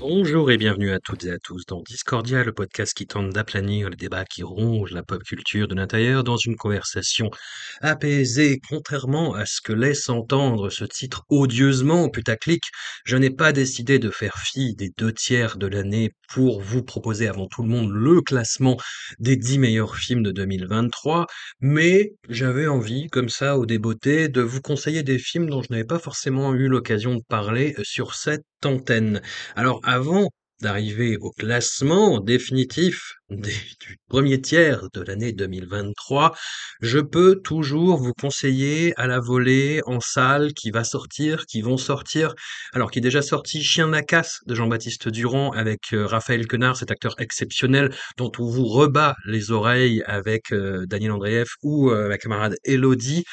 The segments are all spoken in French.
Bonjour et bienvenue à toutes et à tous dans Discordia, le podcast qui tente d'aplanir les débats qui rongent la pop culture de l'intérieur dans une conversation apaisée. Contrairement à ce que laisse entendre ce titre odieusement putaclic, je n'ai pas décidé de faire fi des deux tiers de l'année pour vous proposer avant tout le monde le classement des dix meilleurs films de 2023, mais j'avais envie, comme ça, au débeauté, de vous conseiller des films dont je n'avais pas forcément eu l'occasion de parler sur cette Alors avant d'arriver au classement définitif du premier tiers de l'année 2023, je peux toujours vous conseiller à la volée en salle qui va sortir, qui vont sortir, alors qui est déjà sorti Chien à casse de Jean-Baptiste Durand avec euh, Raphaël Quenard, cet acteur exceptionnel dont on vous rebat les oreilles avec euh, Daniel Andreev ou euh, ma camarade Elodie.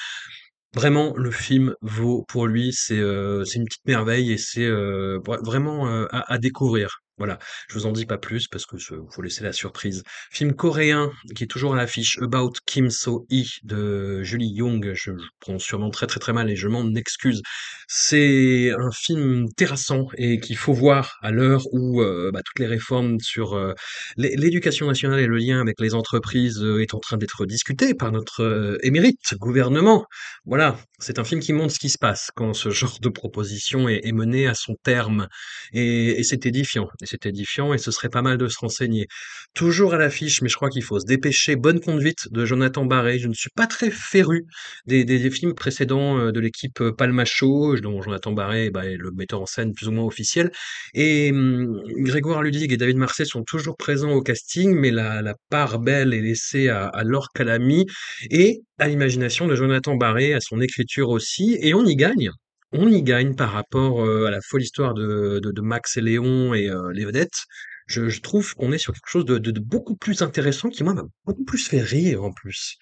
Vraiment, le film vaut pour lui, c'est euh, c'est une petite merveille et c'est euh, vra- vraiment euh, à découvrir. Voilà, je vous en dis pas plus parce que ce- faut laisser la surprise. Film coréen qui est toujours à l'affiche, About Kim So-hee de Julie Young. Je, je prononce sûrement très très très mal et je m'en excuse. C'est un film terrassant et qu'il faut voir à l'heure où euh, bah, toutes les réformes sur euh, l'é- l'éducation nationale et le lien avec les entreprises euh, est en train d'être discuté par notre émérite gouvernement. Voilà, c'est un film qui montre ce qui se passe quand ce genre de proposition est, est mené à son terme. Et, c'est édifiant, c'est édifiant, et ce serait pas mal de se renseigner. Toujours à l'affiche, mais je crois qu'il faut se dépêcher. Bonne conduite de Jonathan Barré. Je ne suis pas très féru des, des, films précédents euh, de l'équipe euh, Palmacho, dont Jonathan Barré bah, est le metteur en scène plus ou moins officiel. Et hum, Grégoire Ludig et David Marseille sont toujours présents au casting, mais la, la part belle est laissée à, à Laure Calamy et à l'imagination de Jonathan Barré, à son écriture aussi, et on y gagne. On y gagne par rapport euh, à la folle histoire de, Max et Léon et euh, les vedettes. Je, je trouve qu'on est sur quelque chose de, de, de beaucoup plus intéressant qui, moi, m'a beaucoup plus fait rire en plus.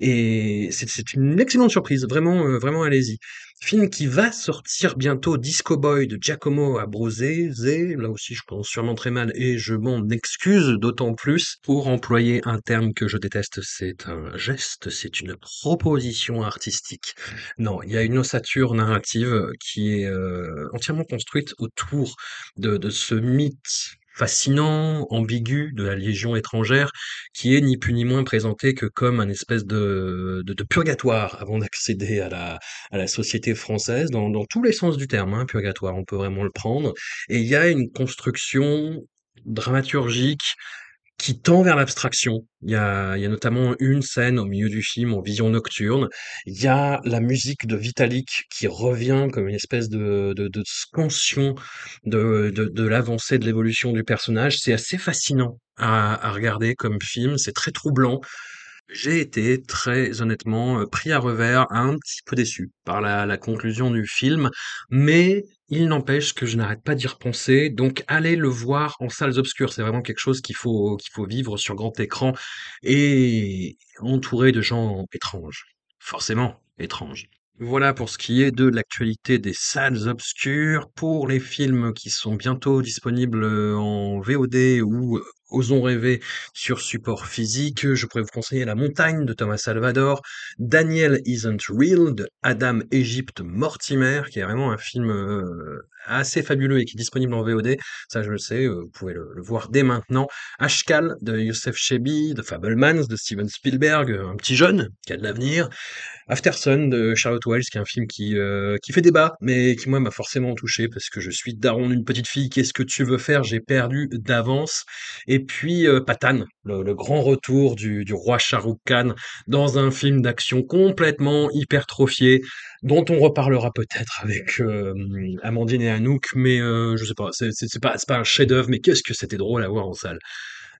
Et c'est une excellente surprise, vraiment, euh, vraiment, allez-y. Film qui va sortir bientôt, Disco Boy de Giacomo Abruzzese. Là aussi, je prononce sûrement très mal et je m'en excuse d'autant plus. Pour employer un terme que je déteste, c'est un geste, c'est une proposition artistique. Non, il y a une ossature narrative qui est euh, entièrement construite autour de, de ce mythe fascinant, ambigu de la Légion étrangère, qui est ni plus ni moins présenté que comme un espèce de, de, purgatoire avant d'accéder à la, à la société française, dans, dans tous les sens du terme, hein, purgatoire, on peut vraiment le prendre. Et il y a une construction dramaturgique qui tend vers l'abstraction. Il y a, il y a notamment une scène au milieu du film en vision nocturne. Il y a la musique de Vitalik qui revient comme une espèce de, de, de scansion de, de, de l'avancée de l'évolution du personnage. C'est assez fascinant à, à regarder comme film. C'est très troublant. J'ai été très honnêtement pris à revers, un petit peu déçu par la, conclusion du film, mais il n'empêche que je n'arrête pas d'y repenser. Donc allez le voir en salles obscures, c'est vraiment quelque chose qu'il faut qu'il faut vivre sur grand écran et entouré de gens étranges, forcément étranges. Voilà pour ce qui est de l'actualité des salles obscures. Pour les films qui sont bientôt disponibles en VOD ou Osons rêver sur support physique, je pourrais vous conseiller La montagne de Thomas Salvador, Daniel Isn't Real de Adam Egypt Mortimer, qui est vraiment un film euh, assez fabuleux et qui est disponible en VOD. Ça, je le sais, euh, vous pouvez le, voir dès maintenant. Ashkal de Youssef Chebi, de Fablemans de Steven Spielberg, un petit jeune qui a de l'avenir. Aftersun de Charlotte Wells, qui est un film qui, euh, qui fait débat, mais qui moi m'a forcément touché parce que je suis daron d'une petite fille. Qu'est-ce que tu veux faire? J'ai perdu d'avance. Et puis euh, Patan, le, grand retour du, du roi Shah Rukh Khan dans un film d'action complètement hypertrophié, dont on reparlera peut-être avec euh, Amandine et Anouk, mais je sais pas, c'est pas, pas un chef-d'œuvre, mais qu'est-ce que c'était drôle à voir en salle.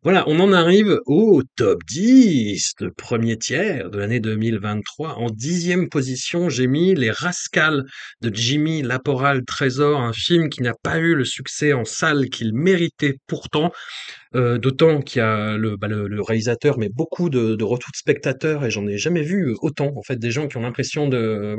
Voilà, on en arrive au top 10, le premier tiers de l'année 2023. En dixième position, j'ai mis Les Rascals de Jimmy Laporal Trésor, un film qui n'a pas eu le succès en salle qu'il méritait pourtant. Euh, d'autant qu'il y a le, bah, le, le réalisateur, mais beaucoup de, de retours de spectateurs, et j'en ai jamais vu autant, en fait, des gens qui ont l'impression de,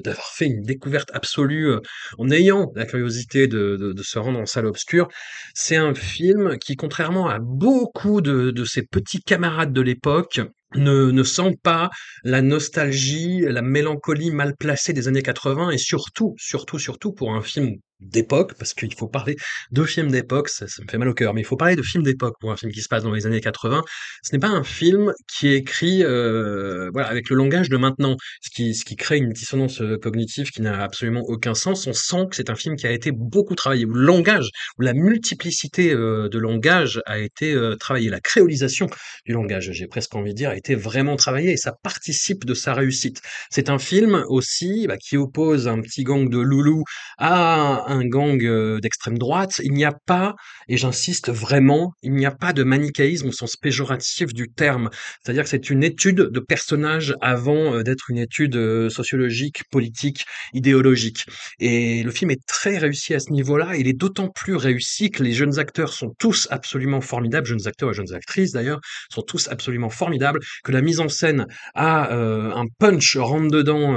d'avoir fait une découverte absolue euh, en ayant la curiosité de, de, de se rendre en salle obscure. C'est un film qui, contrairement à beaucoup de, de ses petits camarades de l'époque, ne, ne sent pas la nostalgie, la mélancolie mal placée des années 80 et surtout, surtout, surtout pour un film d'époque, parce qu'il faut parler de films d'époque, ça, me fait mal au cœur, mais il faut parler de films d'époque pour un film qui se passe dans les années 80. Ce n'est pas un film qui est écrit euh, voilà, avec le langage de maintenant, ce qui, ce qui crée une dissonance euh, cognitive qui n'a absolument aucun sens. On sent que c'est un film qui a été beaucoup travaillé, où le langage, où la multiplicité euh, de langage a été euh, travaillée, la créolisation du langage, j'ai presque envie de dire, a été vraiment travaillée et ça participe de sa réussite. C'est un film aussi bah, qui oppose un petit gang de loulous à un gang euh, d'extrême droite. Il n'y a pas, et j'insiste vraiment, il n'y a pas de manichéisme au sens péjoratif du terme. C'est-à-dire que c'est une étude de personnage avant euh, d'être une étude euh, sociologique, politique, idéologique. Et le film est très réussi à ce niveau-là. Il est d'autant plus réussi que les jeunes acteurs sont tous absolument formidables, jeunes acteurs et jeunes actrices d'ailleurs, sont tous absolument formidables, que la mise en scène a un punch rentre dedans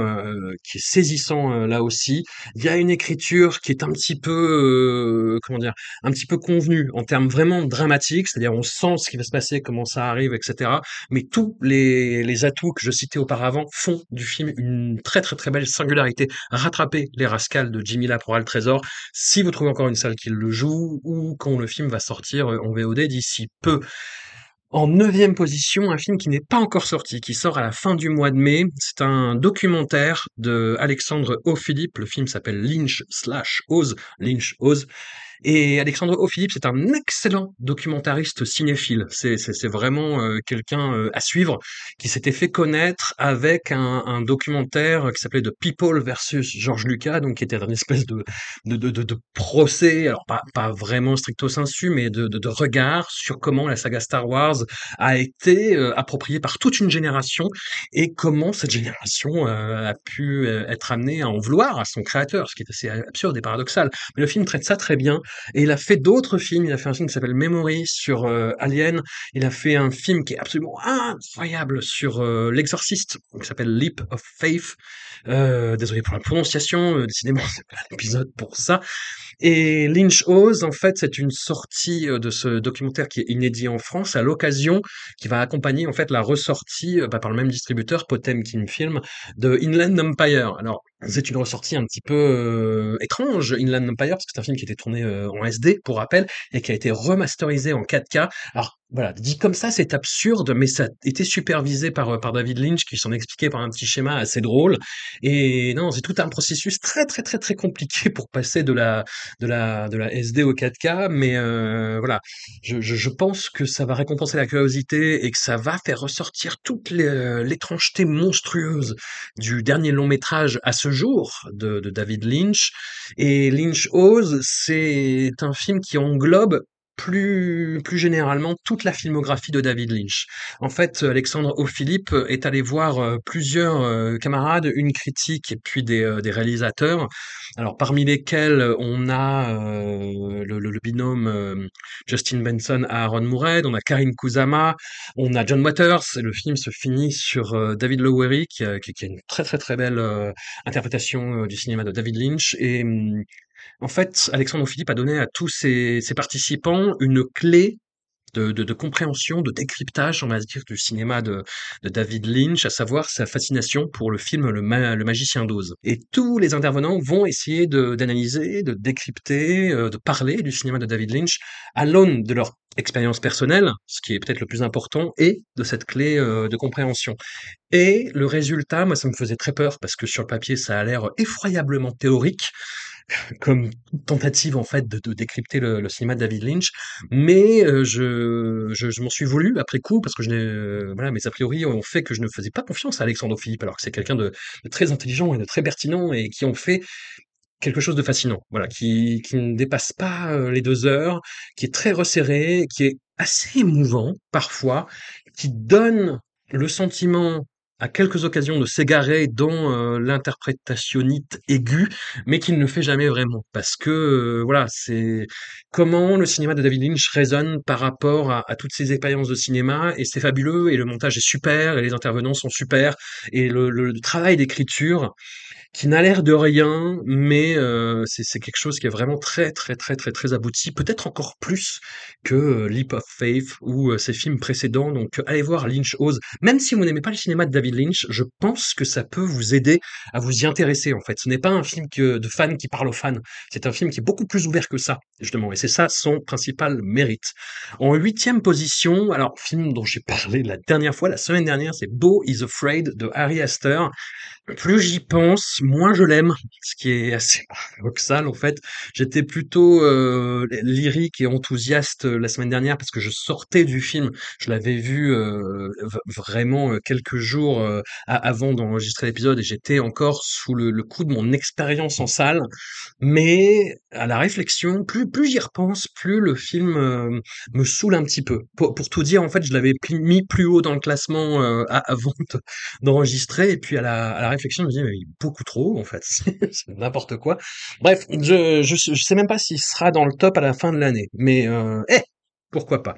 qui est saisissant là aussi. Il y a une écriture qui est un petit peu, euh, comment dire, un petit peu convenue en termes vraiment dramatiques, c'est-à-dire on sent ce qui va se passer, comment ça arrive, etc. Mais tous les, atouts que je citais auparavant font du film une très très très belle singularité. Rattraper les rascals de Jimmy Laporal Trésor, si vous trouvez encore une salle qui le joue, ou quand le film va sortir en VOD d'ici peu. En neuvième position, un film qui n'est pas encore sorti, qui sort à la fin du mois de mai. C'est un documentaire de Alexandre O'Philippe. Le film s'appelle Lynch slash Oz. Lynch Oz. Et Alexandre O'Philippe, c'est un excellent documentariste cinéphile. C'est, vraiment euh, quelqu'un euh, à suivre qui s'était fait connaître avec un, un documentaire qui s'appelait The People versus George Lucas, donc qui était un espèce de, de, de, de, procès, alors pas, pas vraiment stricto sensu, mais de, de, de regard sur comment la saga Star Wars a été euh, appropriée par toute une génération et comment cette génération a pu être amenée à en vouloir à son créateur, ce qui est assez absurde et paradoxal. Mais le film traite ça très bien. Et il a fait d'autres films. Il a fait un film qui s'appelle Memory sur euh, Alien. Il a fait un film qui est absolument incroyable sur euh, l'exorciste, qui s'appelle Leap of Faith. Euh, désolé pour la prononciation, décidément, c'est pas l'épisode pour ça. Et Lynch Oz, en fait, c'est une sortie euh, de ce documentaire qui est inédit en France à l'occasion qui va accompagner en fait la ressortie euh, bah, par le même distributeur Potemkin Film de Inland Empire. Alors c'est une ressortie un petit peu euh, étrange, Inland Empire, parce que c'est un film qui était tourné en SD, pour rappel, et qui a été remasterisé en 4K. Alors voilà, dit comme ça, c'est absurde, mais ça a été supervisé par, euh, par David Lynch, qui s'en expliquait par un petit schéma assez drôle. Et non, c'est tout un processus très très très très compliqué pour passer de la de la de la SD au 4K, mais euh, voilà, je, je, je pense que ça va récompenser la curiosité et que ça va faire ressortir toute les- l'étrangeté monstrueuse du dernier long métrage à ce jour de, de David Lynch. Et Lynch Ose, c'est un film qui englobe plus, plus généralement toute la filmographie de David Lynch. En fait, Alexandre O'Philippe est allé voir euh, plusieurs euh, camarades, une critique et puis des, euh, des réalisateurs. Alors parmi lesquels on a euh, le, le- le binôme Justin Benson à Aaron Moorhead, on a Karine Kusama, on a John Waters. Et le film se finit sur David Lowery qui, qui, qui a une très très très belle interprétation du cinéma de David Lynch et hum, en fait, Alexandre Philippe a donné à tous ses, participants une clé de, compréhension, de décryptage, on va dire, du cinéma de, David Lynch, à savoir sa fascination pour le film Le, le Magicien d'Oz. Et tous les intervenants vont essayer d'analyser, de, décrypter, euh, de parler du cinéma de David Lynch à l'aune de leur expérience personnelle, ce qui est peut-être le plus important, et de cette clé euh, de compréhension. Et le résultat, moi, ça me faisait très peur parce que sur le papier, ça a l'air effroyablement théorique comme tentative en fait de, décrypter le, le, cinéma de David Lynch, mais euh, je, je, je m'en suis voulu après coup parce que je euh, voilà mes a priori ont fait que je ne faisais pas confiance à Alexandre Philippe alors que c'est quelqu'un de, de, très intelligent et de très pertinent et qui ont fait quelque chose de fascinant, voilà, qui, qui ne dépasse pas euh, les deux heures, qui est très resserré, qui est assez émouvant parfois, qui donne le sentiment à quelques occasions de s'égarer dans euh, l'interprétationnite aiguë, mais qu'il ne fait jamais vraiment. Parce que, euh, voilà, c'est comment le cinéma de David Lynch résonne par rapport à, toutes ces expériences de cinéma, et c'est fabuleux, et le montage est super, et les intervenants sont super, et le travail d'écriture qui n'a l'air de rien, mais euh, c'est quelque chose qui est vraiment très très très très très abouti, peut-être encore plus que euh, Leap of Faith ou euh, ses films précédents. Donc allez voir Lynch Ose. Même si vous n'aimez pas le cinéma de David Lynch, je pense que ça peut vous aider à vous y intéresser en fait. Ce n'est pas un film de fans qui parle aux fans, c'est un film qui est beaucoup plus ouvert que ça, justement, et c'est ça son principal mérite. En huitième position, alors film dont j'ai parlé la dernière fois, la semaine dernière, c'est Beau is Afraid de Harry Astor. Plus j'y pense, moins je l'aime, ce qui est assez paradoxal en fait. J'étais plutôt euh, lyrique et enthousiaste euh, la semaine dernière parce que je sortais du film. Je l'avais vu euh, vraiment quelques jours avant d'enregistrer l'épisode et j'étais encore sous le, coup de mon expérience en salle. Mais à la réflexion, plus plus j'y repense, plus le film me saoule un petit peu. Pour, tout dire, en fait, je l'avais mis plus haut dans le classement avant d'enregistrer et puis à la, à la réflexion, je me dis mais beaucoup trop en fait, c'est n'importe quoi. Bref, je, je, sais même pas s'il sera dans le top à la fin de l'année, mais euh, eh, pourquoi pas.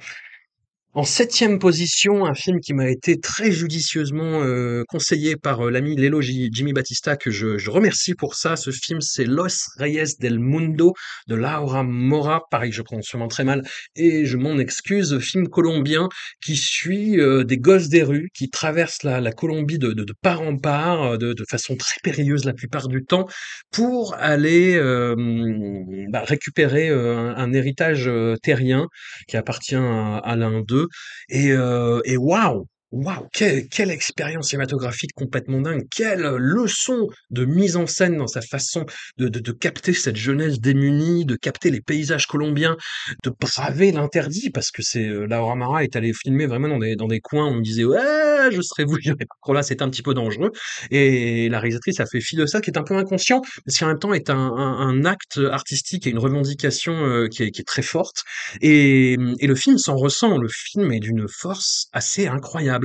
En septième position, un film qui m'a été très judicieusement euh, conseillé par euh, l'ami Lelo Jimmy Batista, que je, je, remercie pour ça. Ce film, c'est Los Reyes del Mundo de Laura Mora. Pareil, je prononce sûrement très mal et je m'en excuse. Film colombien qui suit euh, des gosses des rues qui traversent la, la Colombie de, de, de, part en part, de, de, façon très périlleuse la plupart du temps, pour aller euh, bah, récupérer un, un, héritage terrien qui appartient à, à l'un d'eux et, euh, et waouh Waouh, quelle, quelle, expérience cinématographique complètement dingue, quelle leçon de mise en scène dans sa façon de, de, de, capter cette jeunesse démunie, de capter les paysages colombiens, de braver l'interdit, parce que c'est euh, Laura Mara est allée filmer vraiment dans des, dans des coins où on me disait ouais, je serais voulu, là c'est un petit peu dangereux, et la réalisatrice a fait fi de ça, qui est un peu inconscient, mais qui en même temps est un, un, un acte artistique et une revendication euh, qui, est, qui est très forte, et, et le film s'en ressent, le film est d'une force assez incroyable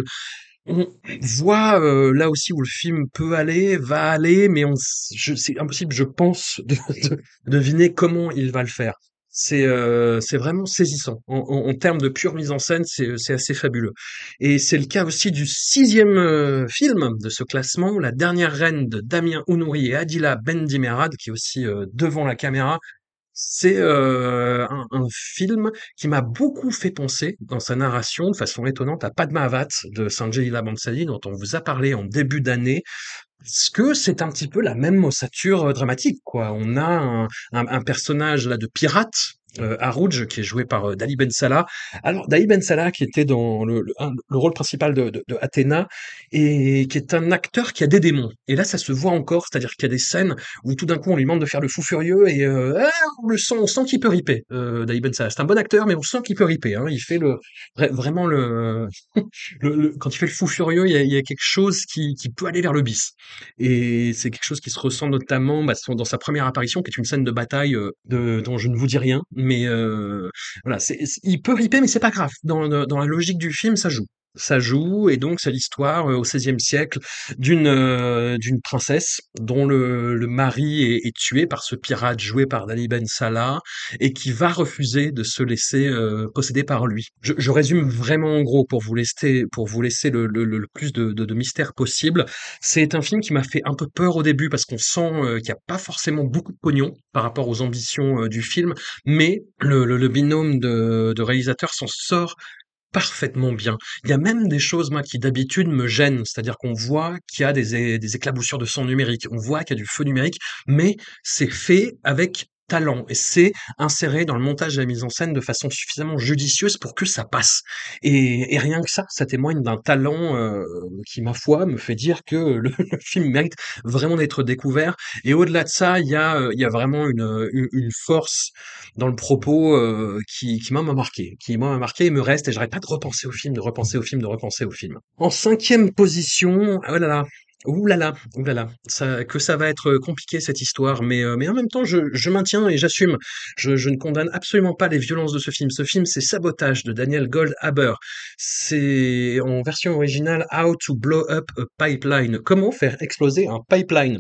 on voit euh, là aussi où le film peut aller, va aller, mais c'est impossible, je pense, de, de, deviner comment il va le faire. C'est euh, vraiment saisissant. En, termes de pure mise en scène, c'est assez fabuleux. Et c'est le cas aussi du sixième euh, film de ce classement, La dernière reine de Damien Ounouri et Adila Bendimerad, qui est aussi devant la caméra, c'est euh, un, film qui m'a beaucoup fait penser dans sa narration de façon étonnante à Padmavat de Sanjay Leela dont on vous a parlé en début d'année. Parce que c'est un petit peu la même ossature dramatique quoi. On a un, un personnage là de pirate euh, Arouj, qui est joué par euh, Dali Ben Salah. Alors, Dali Ben Salah, qui était dans le, le, le rôle principal de, Athéna, et qui est un acteur qui a des démons. Et là, ça se voit encore, c'est-à-dire qu'il y a des scènes où tout d'un coup, on lui demande de faire le fou furieux, et euh, ah, on le sent, on sent qu'il peut riper, euh, Dali Ben Salah. C'est un bon acteur, mais on sent qu'il peut riper. Hein. Il fait le vraiment le, quand il fait le fou furieux, il y a, quelque chose qui, peut aller vers le bis. Et c'est quelque chose qui se ressent notamment bah, dans sa première apparition, qui est une scène de bataille de, dont je ne vous dis rien, mais euh, voilà, c'est, il peut riper, mais c'est pas grave. Dans, dans la logique du film, ça joue. Ça joue et donc c'est l'histoire euh, au XVIe siècle d'une euh, d'une princesse dont le, le mari est, est tué par ce pirate joué par Dali Ben Salah et qui va refuser de se laisser euh, posséder par lui. Je, je résume vraiment en gros pour vous laisser pour vous laisser le, le, le plus de, de, de mystère possible. C'est un film qui m'a fait un peu peur au début parce qu'on sent euh, qu'il n'y a pas forcément beaucoup de pognon par rapport aux ambitions euh, du film, mais le, binôme de, de réalisateurs s'en sort parfaitement bien. Il y a même des choses, moi, qui d'habitude me gênent. C'est-à-dire qu'on voit qu'il y a des, des éclaboussures de son numérique, on voit qu'il y a du feu numérique, mais c'est fait avec talent et c'est inséré dans le montage et la mise en scène de façon suffisamment judicieuse pour que ça passe. Et, rien que ça, ça témoigne d'un talent euh, qui, ma foi, me fait dire que le, film mérite vraiment d'être découvert. Et au-delà de ça, il y a, euh, y a vraiment une force dans le propos euh, qui, qui m'a marqué, qui m'a marqué et me reste, et j'arrête pas de repenser au film, de repenser au film, de repenser au film. En cinquième position, oh là là, Ouh là là, ouh là là, ça, que ça va être compliqué cette histoire, mais, euh, mais en même temps, je, je maintiens et j'assume. Je, je ne condamne absolument pas les violences de ce film. Ce film, c'est Sabotage de Daniel Goldhaber. C'est en version originale How to Blow Up a Pipeline. Comment faire exploser un pipeline?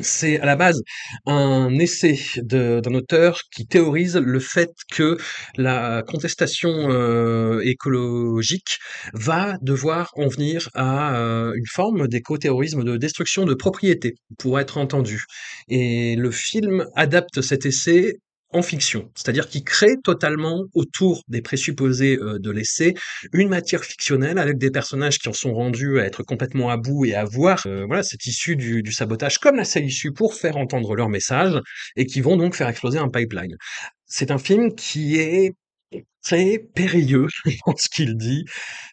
C'est à la base un essai d'un auteur qui théorise le fait que la contestation euh, écologique va devoir en venir à euh, une forme d'éco-terrorisme de destruction de propriété, pour être entendu. Et le film adapte cet essai en fiction, c'est-à-dire qu'il crée totalement autour des présupposés euh, de l'essai une matière fictionnelle avec des personnages qui en sont rendus à être complètement à bout et à voir euh, voilà cette issue du, du sabotage comme la seule issue pour faire entendre leur message et qui vont donc faire exploser un pipeline. C'est un film qui est très périlleux dans ce qu'il dit,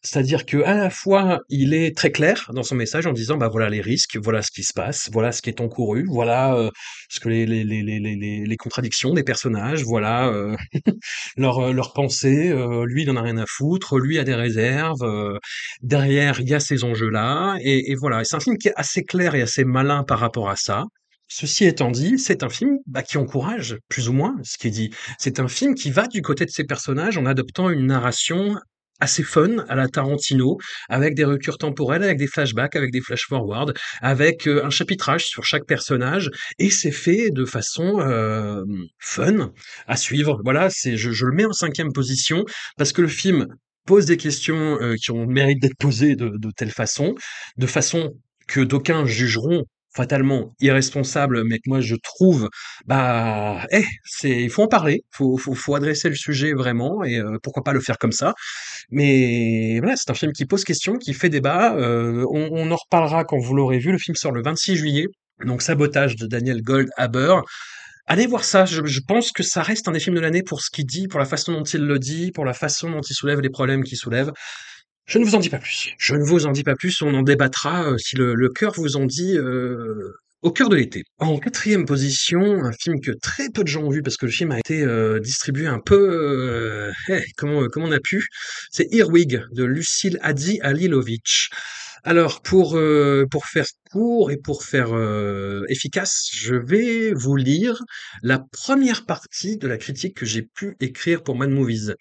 c'est-à-dire que à la fois il est très clair dans son message en disant bah voilà les risques, voilà ce qui se passe, voilà ce qui est encouru, voilà euh, ce que les, les, les, les, les, contradictions des personnages, voilà euh, euh, leurs pensées, euh, lui il en a rien à foutre, lui a des réserves, derrière il y a ces enjeux-là, et, voilà, c'est un film qui est assez clair et assez malin par rapport à ça. Ceci étant dit, c'est un film bah, qui encourage plus ou moins ce qui est dit. C'est un film qui va du côté de ses personnages en adoptant une narration assez fun à la Tarantino, avec des recurs temporels, avec des flashbacks, avec des flash-forward, avec euh, un chapitrage sur chaque personnage, et c'est fait de façon euh, fun à suivre. Voilà, c'est je, je le mets en cinquième position parce que le film pose des questions euh, qui ont le mérite d'être posées de, de telle façon, de façon que d'aucuns jugeront fatalement irresponsable, mais que moi je trouve, bah, eh, c'est, il faut en parler, faut, faut, adresser le sujet vraiment, et euh, pourquoi pas le faire comme ça. Mais voilà, c'est un film qui pose question, qui fait débat. euh, on, on en reparlera quand vous l'aurez vu. Le film sort le 26 juillet. Donc Sabotage de Daniel Goldhaber. Allez voir ça, je, je pense que ça reste un des films de l'année pour ce qu'il dit, pour la façon dont il le dit, pour la façon dont il soulève les problèmes qu'il soulève. Je ne vous en dis pas plus. Je ne vous en dis pas plus, on en débattra euh, si le, le cœur vous en dit euh, au cœur de l'été. En quatrième position, un film que très peu de gens ont vu parce que le film a été euh, distribué un peu euh, eh, comment, comment on a pu, c'est Earwig de Lucille Hadzi Alilovic. Alors pour euh, pour faire court et pour faire euh, efficace, je vais vous lire la première partie de la critique que j'ai pu écrire pour Mad Movies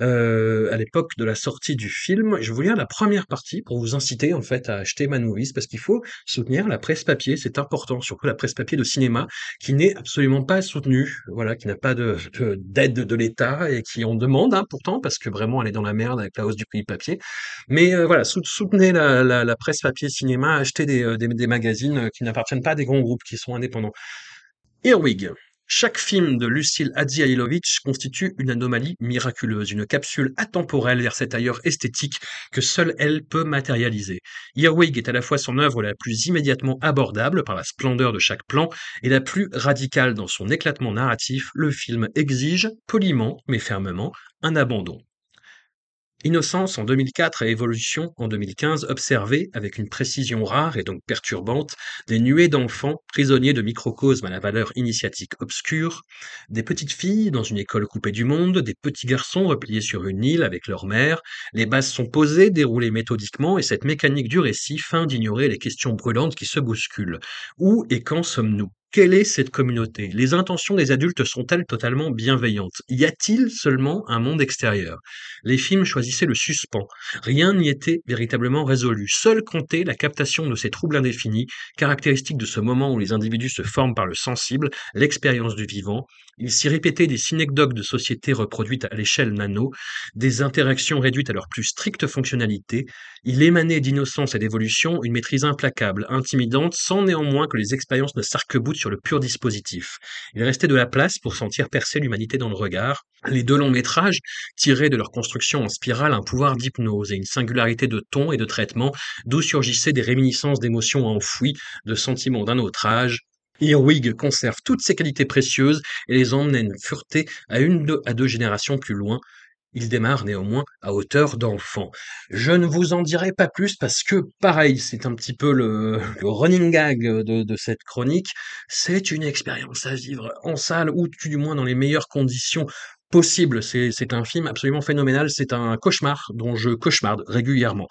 euh, à l'époque de la sortie du film. Je vais vous lire la première partie pour vous inciter en fait à acheter Mad Movies parce qu'il faut soutenir la presse papier, c'est important, surtout la presse papier de cinéma qui n'est absolument pas soutenue, voilà, qui n'a pas de de- d'aide de, l'État et qui en demande hein, pourtant parce que vraiment elle est dans la merde avec la hausse du prix du papier. Mais euh, voilà, sou- soutenez la, la, la presse papier cinéma, achetez des, euh, des, magazines euh, qui n'appartiennent pas à des grands groupes, qui sont indépendants. Earwig. Chaque film de Lucille Hadjiailovic constitue une anomalie miraculeuse, une capsule atemporelle vers cet ailleurs esthétique que seule elle peut matérialiser. Earwig est à la fois son œuvre la plus immédiatement abordable par la splendeur de chaque plan et la plus radicale dans son éclatement narratif, le film exige, poliment mais fermement, un abandon. Innocence en 2004 et Évolution en 2015 observaient, avec une précision rare et donc perturbante, des nuées d'enfants prisonniers de microcosmes à la valeur initiatique obscure, des petites filles dans une école coupée du monde, des petits garçons repliés sur une île avec leur mère, les bases sont posées, déroulées méthodiquement, et cette mécanique du récit feint d'ignorer les questions brûlantes qui se bousculent. Où et quand sommes-nous? Quelle est cette communauté? Les intentions des adultes sont-elles totalement bienveillantes? Y a-t-il seulement un monde extérieur? Les films choisissaient le suspens. Rien n'y était véritablement résolu. Seul comptait la captation de ces troubles indéfinis, caractéristiques de ce moment où les individus se forment par le sensible, l'expérience du vivant. Il s'y répétait des synecdoques de société reproduites à l'échelle nano, des interactions réduites à leur plus stricte fonctionnalité. Il émanait d'innocence et d'évolution une maîtrise implacable, intimidante, sans néanmoins que les expériences ne s'arc-boutent le pur dispositif. Il restait de la place pour sentir percer l'humanité dans le regard. Les deux longs métrages tiraient de leur construction en spirale un pouvoir d'hypnose et une singularité de ton et de traitement d'où surgissaient des réminiscences d'émotions enfouies, de sentiments d'un autre âge, Earwig conserve toutes ses qualités précieuses et les emmène fureter à une à deux générations plus loin, il démarre néanmoins à hauteur d'enfant. Je ne vous en dirai pas plus parce que, pareil, c'est un petit peu le, running gag de, cette chronique. C'est une expérience à vivre en salle ou du moins dans les meilleures conditions possibles. C'est un film absolument phénoménal. C'est un cauchemar dont je cauchemarde régulièrement.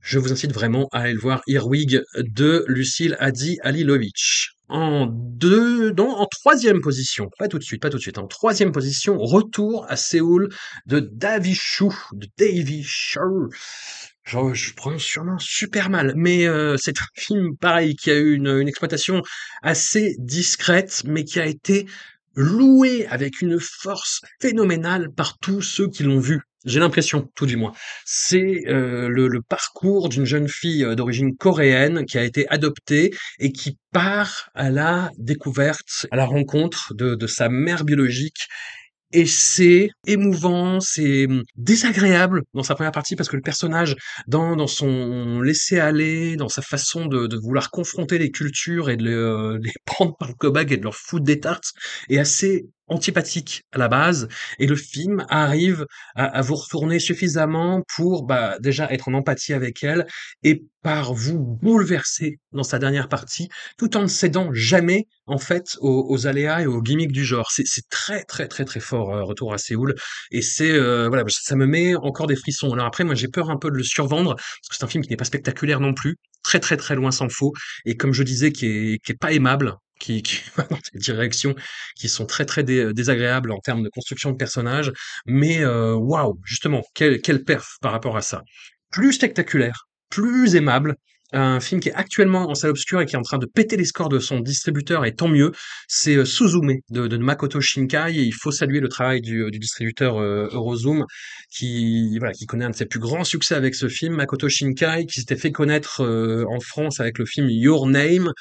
Je vous incite vraiment à aller le voir, Earwig de Lucille Adi Alilovich. En deux, non, en troisième position, pas tout de suite, pas tout de suite, en troisième position, retour à Séoul de Davy Chou, de Davy Chou. Je, prononce sûrement super mal, mais euh, c'est un film pareil qui a eu une, une exploitation assez discrète, mais qui a été loué avec une force phénoménale par tous ceux qui l'ont vu. J'ai l'impression, tout du moins. C'est euh, le, le, parcours d'une jeune fille euh, d'origine coréenne qui a été adoptée et qui part à la découverte, à la rencontre de, de sa mère biologique et c'est émouvant, c'est hum, désagréable dans sa première partie parce que le personnage, dans, dans son laisser-aller, dans sa façon de, de, vouloir confronter les cultures et de les, euh, les prendre par le cobac et de leur foutre des tartes, est assez antipathique à la base et le film arrive à, à vous retourner suffisamment pour bah, déjà être en empathie avec elle et par vous bouleverser dans sa dernière partie tout en ne cédant jamais en fait aux, aux aléas et aux gimmicks du genre. C'est très très très très fort euh, retour à Séoul et c'est euh, voilà ça me met encore des frissons. Alors après moi j'ai peur un peu de le survendre parce que c'est un film qui n'est pas spectaculaire non plus très très très loin s'en faut et comme je disais qui est, qui est pas aimable qui, qui va dans des directions qui sont très très désagréables en termes de construction de personnages, mais euh, waouh, wow, justement, quel, quel perf par rapport à ça. Plus spectaculaire, plus aimable, un film qui est actuellement en salle obscure et qui est en train de péter les scores de son distributeur, et tant mieux, c'est euh, Suzume de, Makoto Shinkai, et il faut saluer le travail du, euh, distributeur euh, Eurozoom, qui, voilà, qui connaît un de ses plus grands succès avec ce film, Makoto Shinkai, qui s'était fait connaître en France avec le film Your Name,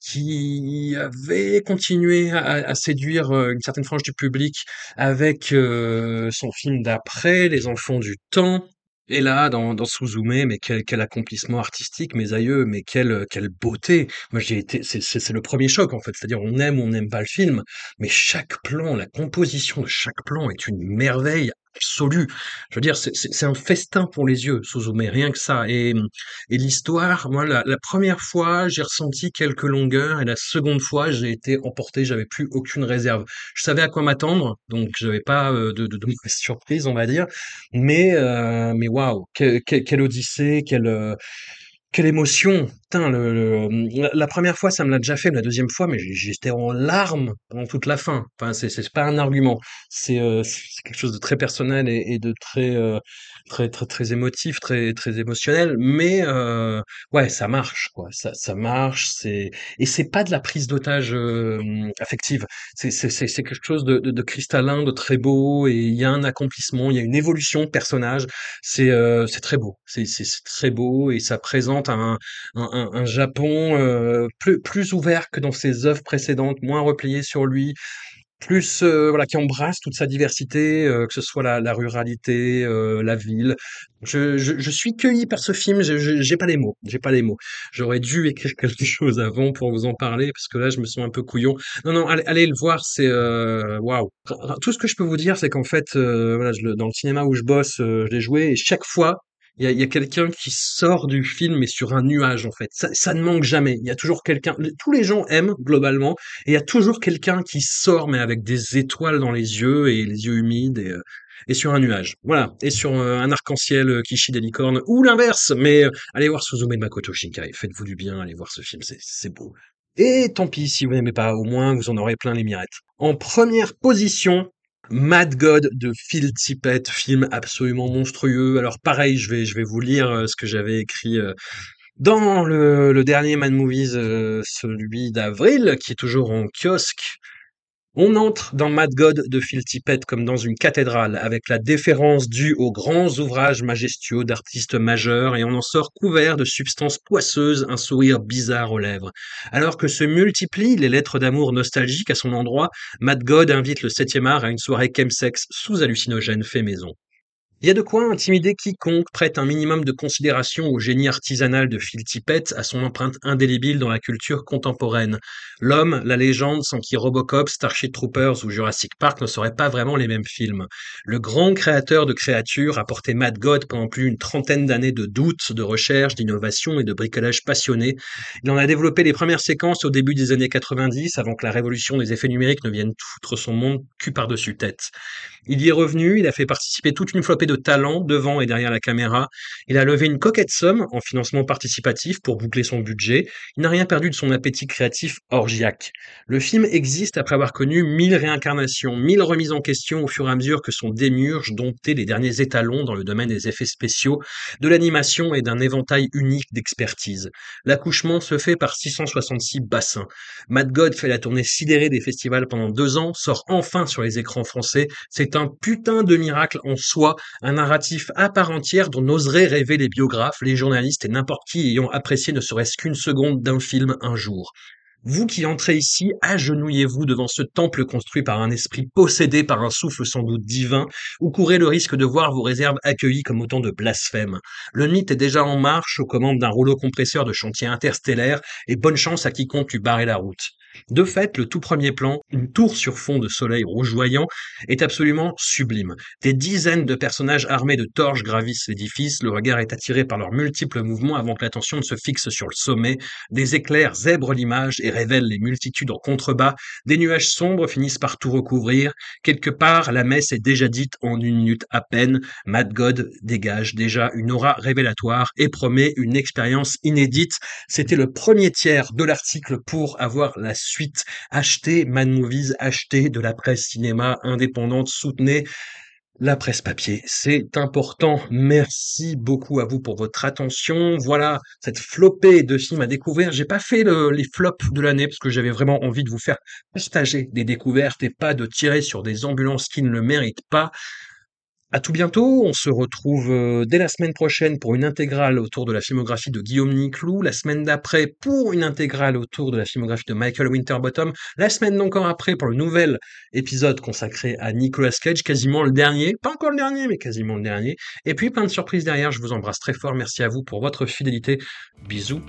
qui avait continué à, à séduire une certaine frange du public avec son film d'après, Les Enfants du Temps, et là, dans, dans Suzume, mais quel, accomplissement artistique, mes aïeux, mais quelle, quelle beauté. Moi, j'ai été, c'est le premier choc, en fait. C'est-à-dire, on aime ou on n'aime pas le film, mais chaque plan, la composition de chaque plan est une merveille absolue. Je veux dire, c'est un festin pour les yeux, Suzume, rien que ça. Et, et l'histoire, moi, la, première fois, j'ai ressenti quelques longueurs, et la seconde fois, j'ai été emporté, j'avais plus aucune réserve. Je savais à quoi m'attendre, donc j'avais pas euh, de, de, surprise, on va dire. Mais, euh, mais waouh, quelle, quelle odyssée, quelle euh, quelle émotion! Putain, le, le, la première fois, ça me l'a déjà fait, la deuxième fois, mais j'étais en larmes pendant toute la fin. Enfin, c'est, pas un argument. C'est, euh, quelque chose de très personnel et, et de très, euh, très, très, très émotif, très, très émotionnel. Mais euh, ouais, ça marche, quoi. Ça, ça marche. C'est et c'est pas de la prise d'otage euh, affective. C'est, c'est, c'est, quelque chose de, de, de, cristallin, de très beau. Et il y a un accomplissement, il y a une évolution de personnage. C'est, euh, c'est très beau. C'est, c'est très beau et ça présente un, un, un Japon euh, plus, plus ouvert que dans ses œuvres précédentes, moins replié sur lui, plus euh, voilà qui embrasse toute sa diversité, euh, que ce soit la, la ruralité, euh, la ville. Je, je, je, suis cueilli par ce film. J'ai pas les mots. J'ai pas les mots. J'aurais dû écrire quelque chose avant pour vous en parler parce que là je me sens un peu couillon. Non non, allez, allez le voir. C'est waouh. Wow. Tout ce que je peux vous dire, c'est qu'en fait, voilà, je, dans le cinéma où je bosse, je l'ai joué et chaque fois il y a, y a quelqu'un qui sort du film mais sur un nuage en fait. Ça, ça ne manque jamais. Il y a toujours quelqu'un. Tous les gens aiment globalement et il y a toujours quelqu'un qui sort mais avec des étoiles dans les yeux et les yeux humides et, euh, et sur un nuage. Voilà. Et sur euh, un arc-en-ciel euh, qui chie des licornes ou l'inverse. Mais allez voir Suzume de Makoto Shinkai. Faites-vous du bien. Allez voir ce film. C'est beau. Et tant pis si vous n'aimez pas, au moins vous en aurez plein les mirettes. En première position, Mad God de Phil Tippett, film absolument monstrueux. Alors pareil, je vais, je vais vous lire euh, ce que j'avais écrit euh, dans le, le dernier Mad Movies, euh, celui d'avril, qui est toujours en kiosque. On entre dans Mad God de Phil Tippett comme dans une cathédrale, avec la déférence due aux grands ouvrages majestueux d'artistes majeurs, et on en sort couvert de substances poisseuses, un sourire bizarre aux lèvres. Alors que se multiplient les lettres d'amour nostalgiques à son endroit, Mad God invite le 7e art à une soirée chemsex sous hallucinogène fait maison. Il y a de quoi intimider quiconque prête un minimum de considération au génie artisanal de Phil Tippett, à son empreinte indélébile dans la culture contemporaine. L'homme, la légende, sans qui Robocop, Starship Troopers ou Jurassic Park ne seraient pas vraiment les mêmes films. Le grand créateur de créatures a porté Mad God pendant plus d'une trentaine d'années de doutes, de recherche, d'innovation et de bricolage passionné. Il en a développé les premières séquences au début des années 90, avant que la révolution des effets numériques ne vienne foutre son monde cul par-dessus tête. Il y est revenu, il a fait participer toute une flopée de talents devant et derrière la caméra. Il a levé une coquette somme en financement participatif pour boucler son budget. Il n'a rien perdu de son appétit créatif orgiaque. Le film existe après avoir connu mille réincarnations, mille remises en question au fur et à mesure que son démurge domptait les derniers étalons dans le domaine des effets spéciaux, de l'animation et d'un éventail unique d'expertise. L'accouchement se fait par 666 bassins. Mad God fait la tournée sidérée des festivals pendant deux ans, sort enfin sur les écrans français. C'est un putain de miracle en soi, un narratif à part entière dont n'oseraient rêver les biographes, les journalistes et n'importe qui ayant apprécié ne serait-ce qu'une seconde d'un film un jour. Vous qui entrez ici, agenouillez-vous devant ce temple construit par un esprit possédé par un souffle sans doute divin, ou courez le risque de voir vos réserves accueillies comme autant de blasphèmes. Le mythe est déjà en marche aux commandes d'un rouleau compresseur de chantier interstellaire, et bonne chance à quiconque lui barrer la route. De fait, le tout premier plan, une tour sur fond de soleil rougeoyant, est absolument sublime. Des dizaines de personnages armés de torches gravissent l'édifice, le regard est attiré par leurs multiples mouvements avant que l'attention ne se fixe sur le sommet, des éclairs zèbrent l'image et révèlent les multitudes en contrebas, des nuages sombres finissent par tout recouvrir, quelque part la messe est déjà dite en une minute à peine, Mad God dégage déjà une aura révélatoire et promet une expérience inédite. C'était le premier tiers de l'article pour avoir la suite. Achetez Mad achetez de la presse cinéma indépendante, soutenez la presse papier, c'est important. Merci beaucoup à vous pour votre attention. Voilà cette flopée de films à découvrir. J'ai pas fait les flops de l'année parce que j'avais vraiment envie de vous faire partager des découvertes et pas de tirer sur des ambulances qui ne le méritent pas. À tout bientôt, on se retrouve euh, dès la semaine prochaine pour une intégrale autour de la filmographie de Guillaume Niclou, la semaine d'après pour une intégrale autour de la filmographie de Michael Winterbottom, la semaine encore après pour le nouvel épisode consacré à Nicolas Cage, quasiment le dernier, pas encore le dernier, mais quasiment le dernier, et puis plein de surprises derrière, je vous embrasse très fort, merci à vous pour votre fidélité, bisous.